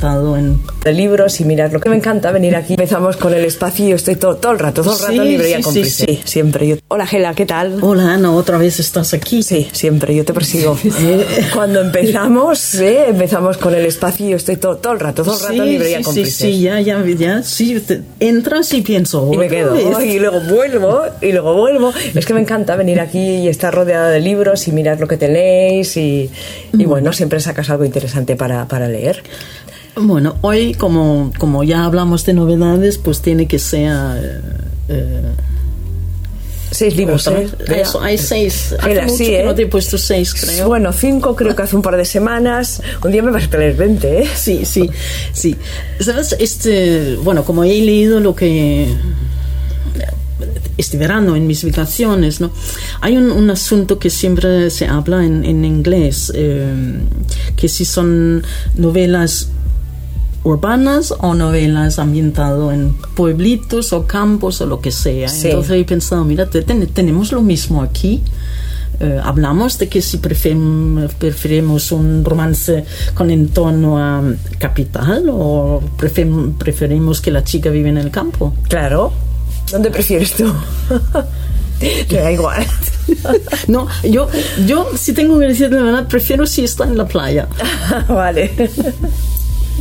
en de libros y mirar lo que me encanta venir aquí. Empezamos con el espacio y yo estoy todo, todo el rato, todo el rato Sí, librería sí, cómplice. sí, siempre yo. Hola Gela, ¿qué tal? Hola Ana, otra vez estás aquí. Sí, siempre, yo te persigo. Cuando empezamos, ¿eh? empezamos con el espacio y yo estoy todo, todo el rato, todo el rato Sí, librería sí, sí, ya, ya, ya, sí, te- entras y pienso, Y me quedo, vez. y luego vuelvo, y luego vuelvo. Es que me encanta venir aquí y estar rodeada de libros y mirar lo que tenéis y, y bueno, siempre sacas algo interesante para, para leer. Bueno, hoy como, como ya hablamos de novedades, pues tiene que ser... eh, eh, Seis libros. ¿eh? Eso, hay seis. Hace Gela, mucho sí, que ¿eh? no te he puesto seis, creo. Bueno, cinco creo que hace un par de semanas. Un día me vas a traer 20, ¿eh? Sí, sí, sí. ¿Sabes? Este, bueno, como he leído lo que este verano en mis vacaciones, ¿no? Hay un, un asunto que siempre se habla en, en inglés, eh, que si son novelas urbanas o novelas ambientadas en pueblitos o campos o lo que sea. Sí. Entonces he pensado, mira, te- ten- tenemos lo mismo aquí. Eh, hablamos de que si preferim- preferimos un romance con entorno a capital o prefer- preferimos que la chica vive en el campo. Claro. ¿Dónde prefieres tú? Te da igual. No, yo, yo si tengo que decir la verdad, prefiero si está en la playa. vale.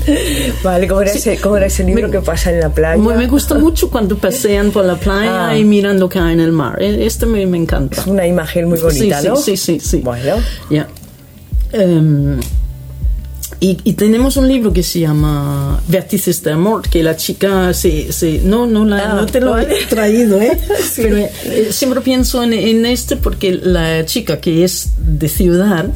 Vale, ¿cómo era, ese, cómo era ese libro Me- que pasa en la playa? Me, gusta mucho cuando pasean por la playa Ah. y miran lo que hay en el mar. Eh, Este me, me encanta. Es una imagen muy bonita, sí, ¿no? Sí, sí, sí. sí. Bueno. Ya. Em, y, y tenemos un libro que se llama Vértices de Amor, que la chica se... se- no, no, la- Ah, no te lo he traído, ¿eh? Sí. Pero eh, siempre pienso en, en este porque la chica que es de ciudad,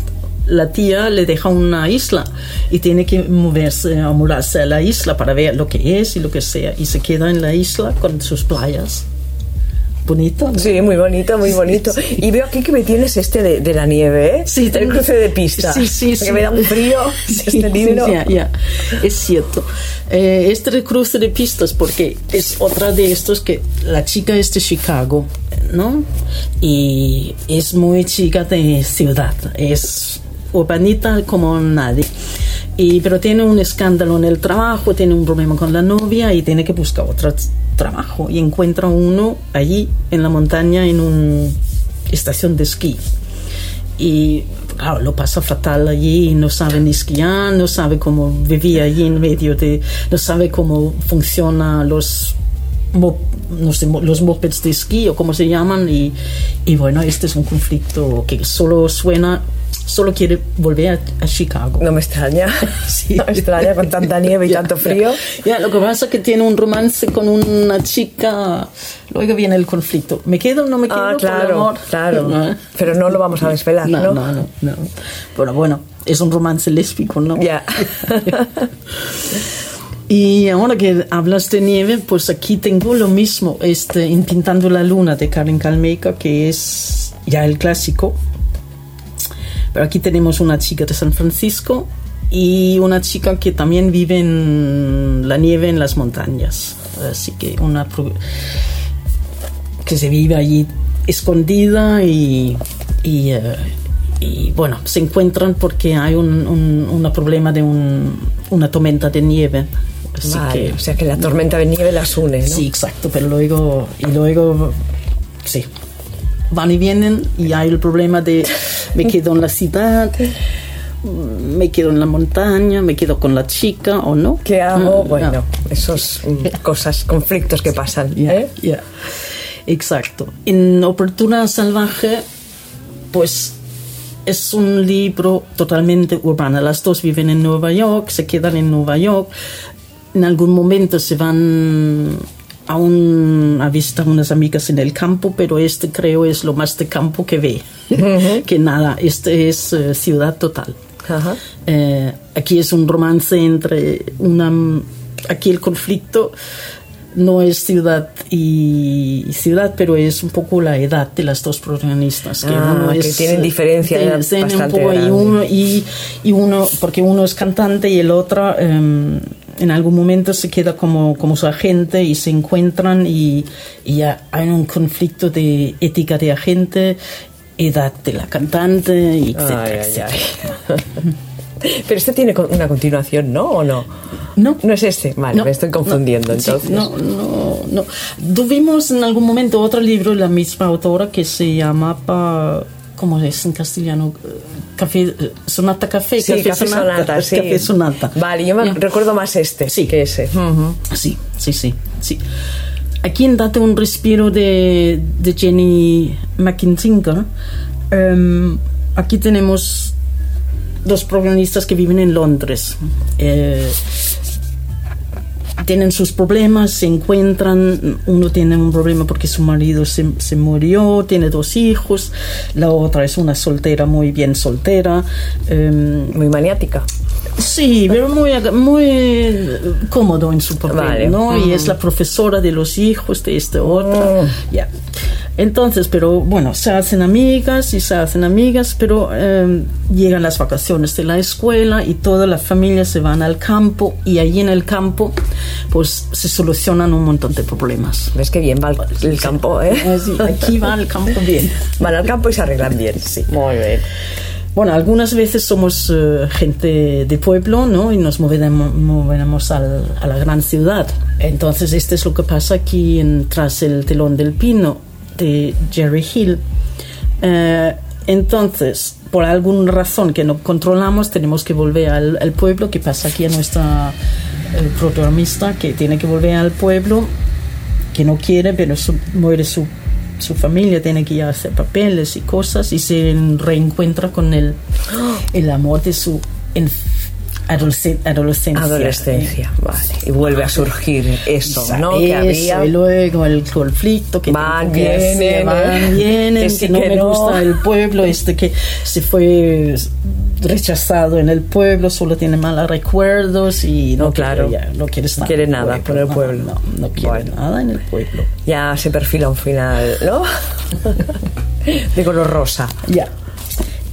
la tía le deja una isla y tiene que moverse, a mudarse a la isla para ver lo que es y lo que sea. Y se queda en la isla con sus playas. Bonito, ¿no? Sí, muy bonito, muy bonito. Y veo aquí que me tienes este de, de la nieve, ¿eh? Sí, el tengo- cruce de pista. Sí, sí, Que sí. me da un frío Sí, este sí, libro. ya, ya. Es cierto. Eh, este cruce de pistas, porque es otra de estos que la chica es de Chicago, ¿no? Y es muy chica de ciudad. Es urbanita como nadie. Y, pero tiene un escándalo en el trabajo, tiene un problema con la novia y tiene que buscar otro trabajo. Y encuentra uno allí en la montaña en una estación de esquí y claro, lo pasa fatal allí, no sabe ni esquiar, no sabe cómo vivir allí en medio de, no sabe cómo funcionan los mo- no sé, los mopeds de esquí o cómo se llaman y, y bueno, este es un conflicto que solo suena, solo quiere volver a, a Chicago. No me extraña. Sí. No me extraña con tanta nieve y tanto frío. Ya, lo que pasa es que tiene un romance con una chica, luego viene el conflicto. ¿Me quedo o no me quedo? Ah, por el claro, amor? claro. ¿No? Pero no lo vamos a desvelar, ¿no? No, no, no, no. Pero bueno, es un romance lésbico, ¿no? Ya. Y ahora que hablas de nieve, pues aquí tengo lo mismo, este, En Pintando la Luna de Karen Kalmeika, que es ya el clásico. Pero aquí tenemos una chica de San Francisco y una chica que también vive en la nieve en las montañas. Así que una que se vive allí escondida y, y, eh, y, bueno, se encuentran porque hay un, un problema de un- una tormenta de nieve. Así Vale, que, o sea que la tormenta de nieve las une, ¿no? Sí, exacto, pero luego, y luego, sí, van y vienen y hay el problema de me quedo en la ciudad, me quedo en la montaña, me quedo con la chica o no. ¿Qué hago? Mm, Bueno, no. esos mm, cosas, conflictos que pasan. Ya, ¿eh? ya. Exacto. En Oportuna Salvaje, pues es un libro totalmente urbano. Las dos viven en Nueva York, se quedan en Nueva York. En algún momento se van a, un, a visitar unas amigas en el campo, pero este creo es lo más de campo que ve. que nada, este es eh, ciudad total. Ajá. Eh, aquí es un romance entre una. Aquí el conflicto no es ciudad y ciudad, pero es un poco la edad de las dos protagonistas. Que Ah, uno que es, tienen diferencia de edad tienen un bastante poco y uno, y, y uno, porque uno es cantante y el otro em, en algún momento se queda como, como su agente y se encuentran y, y ya hay un conflicto de ética de agente, edad de la cantante, etcétera, Ay, ay, etcétera. ay. Pero este tiene una continuación, ¿no? ¿O no? No. No es este. Vale, me estoy confundiendo no, sí, entonces. no, no, no. Tuvimos en algún momento otro libro de la misma autora que se llamaba, ¿cómo es en castellano? Café, sonata Café, Sí, Café Sonata, sí. Café Sonata. Vale, yo me recuerdo más este Sí. que ese. Sí, sí, sí, sí. Aquí en Date un respiro de, de Jenny McIntyre, em, aquí tenemos dos protagonistas que viven en Londres. Eh, tienen sus problemas, se encuentran, uno tiene un problema porque su marido se, se murió, tiene dos hijos, la otra es una soltera muy bien soltera. em, Muy maniática. Sí, pero muy, muy eh, cómodo en su papel, Vale. ¿no? Y es la profesora de los hijos de este otro. Ya. Entonces, pero bueno, se hacen amigas y se hacen amigas, pero eh, llegan las vacaciones de la escuela y toda la familia se van al campo y allí en el campo pues se solucionan un montón de problemas. ¿Ves qué bien va el, el campo, eh? Eh, sí, aquí va el campo bien. Van al campo y se arreglan bien. Sí. Muy bien. Bueno, algunas veces somos eh, gente de pueblo, ¿no? Y nos movemos, movemos al- a la gran ciudad. Entonces, este es lo que pasa aquí en Tras el telón del pino de Jerry Hill. Eh, entonces, por alguna razón que no controlamos, tenemos que volver al, pueblo, que pasa aquí a nuestra eh, protagonista, que tiene que volver al pueblo que no quiere, pero su- muere su, su familia, tiene que hacer papeles y cosas y se reencuentra con el, el amor de su adolescen- adolescencia. Adolescencia, vale. Y vuelve a surgir eso, Esa- ¿no? Que eso, había. y luego el conflicto que Van, que hacer, vienen, van, vienen, Que que, sí, no que me no. gusta el pueblo, este que se fue rechazado en el pueblo, solo tiene malos recuerdos y no, No, claro. quiere, ya, no quiere estar quiere en el nada con el pueblo. No, no, no quiere Bueno. nada en el pueblo. Ya se perfila un final, ¿no? de color rosa. Ya.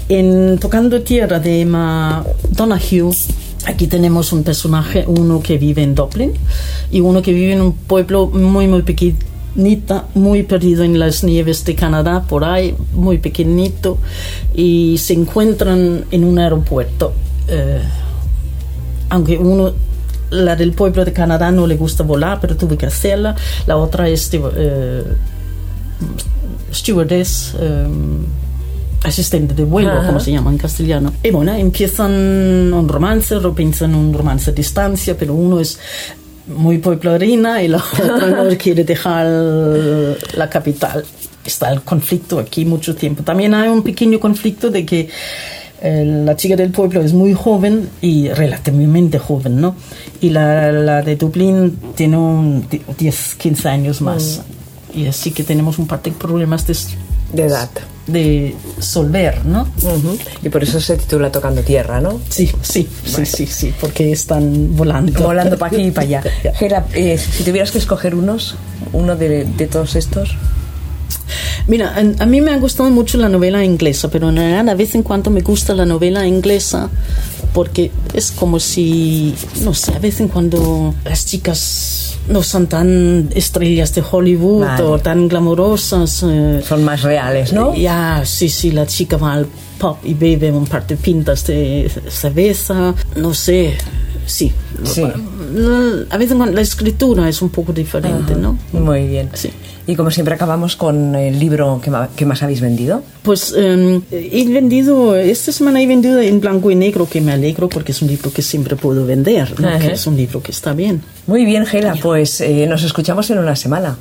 En Tocando Tierra de Emma Donahue, aquí tenemos un personaje, uno que vive en Dublin y uno que vive en un pueblo muy, muy pequeñita, muy perdido en las nieves de Canadá, por ahí, muy pequeñito, y se encuentran en un aeropuerto. eh, aunque uno la del pueblo de Canadá no le gusta volar, pero tuve que hacerla. La otra es eh, stewardess, eh, asistente de vuelo, Ajá. como se llama en castellano. Y bueno, empiezan un romance, empiezan un romance a distancia, pero uno es muy pueblerina y la otra no quiere dejar la capital. Está el conflicto aquí mucho tiempo. También hay un pequeño conflicto de que eh, la chica del pueblo es muy joven y relativamente joven, ¿no? Y la, la de Dublín tiene un 10, 15 años más. Y así que tenemos un par de problemas de, De edad. De solver, ¿no? Ujú. Y por eso se titula Tocando Tierra, ¿no? Sí, sí, sí, sí, sí, porque están volando. Volando para aquí y para allá. Gela, eh, si tuvieras que escoger unos, uno de, de todos estos. Mira, a, mí me ha gustado mucho la novela inglesa, pero en realidad a vez en cuando me gusta la novela inglesa porque es como si, no sé, a vez en cuando las chicas no son tan estrellas de Hollywood Vale. o tan glamorosas. eh, Son más reales, ¿no? Ya, sí, sí, la chica va al pub y bebe un par de pintas de cerveza, no sé, sí. Sí. A veces la escritura es un poco diferente, ¿no? Muy bien. Sí. Y como siempre acabamos con el libro que, ma- que más habéis vendido. Pues eh, he vendido, esta semana he vendido en blanco y negro, que me alegro porque es un libro que siempre puedo vender, ¿no? Que es un libro que está bien. Muy bien, Gela, pues eh, nos escuchamos en una semana.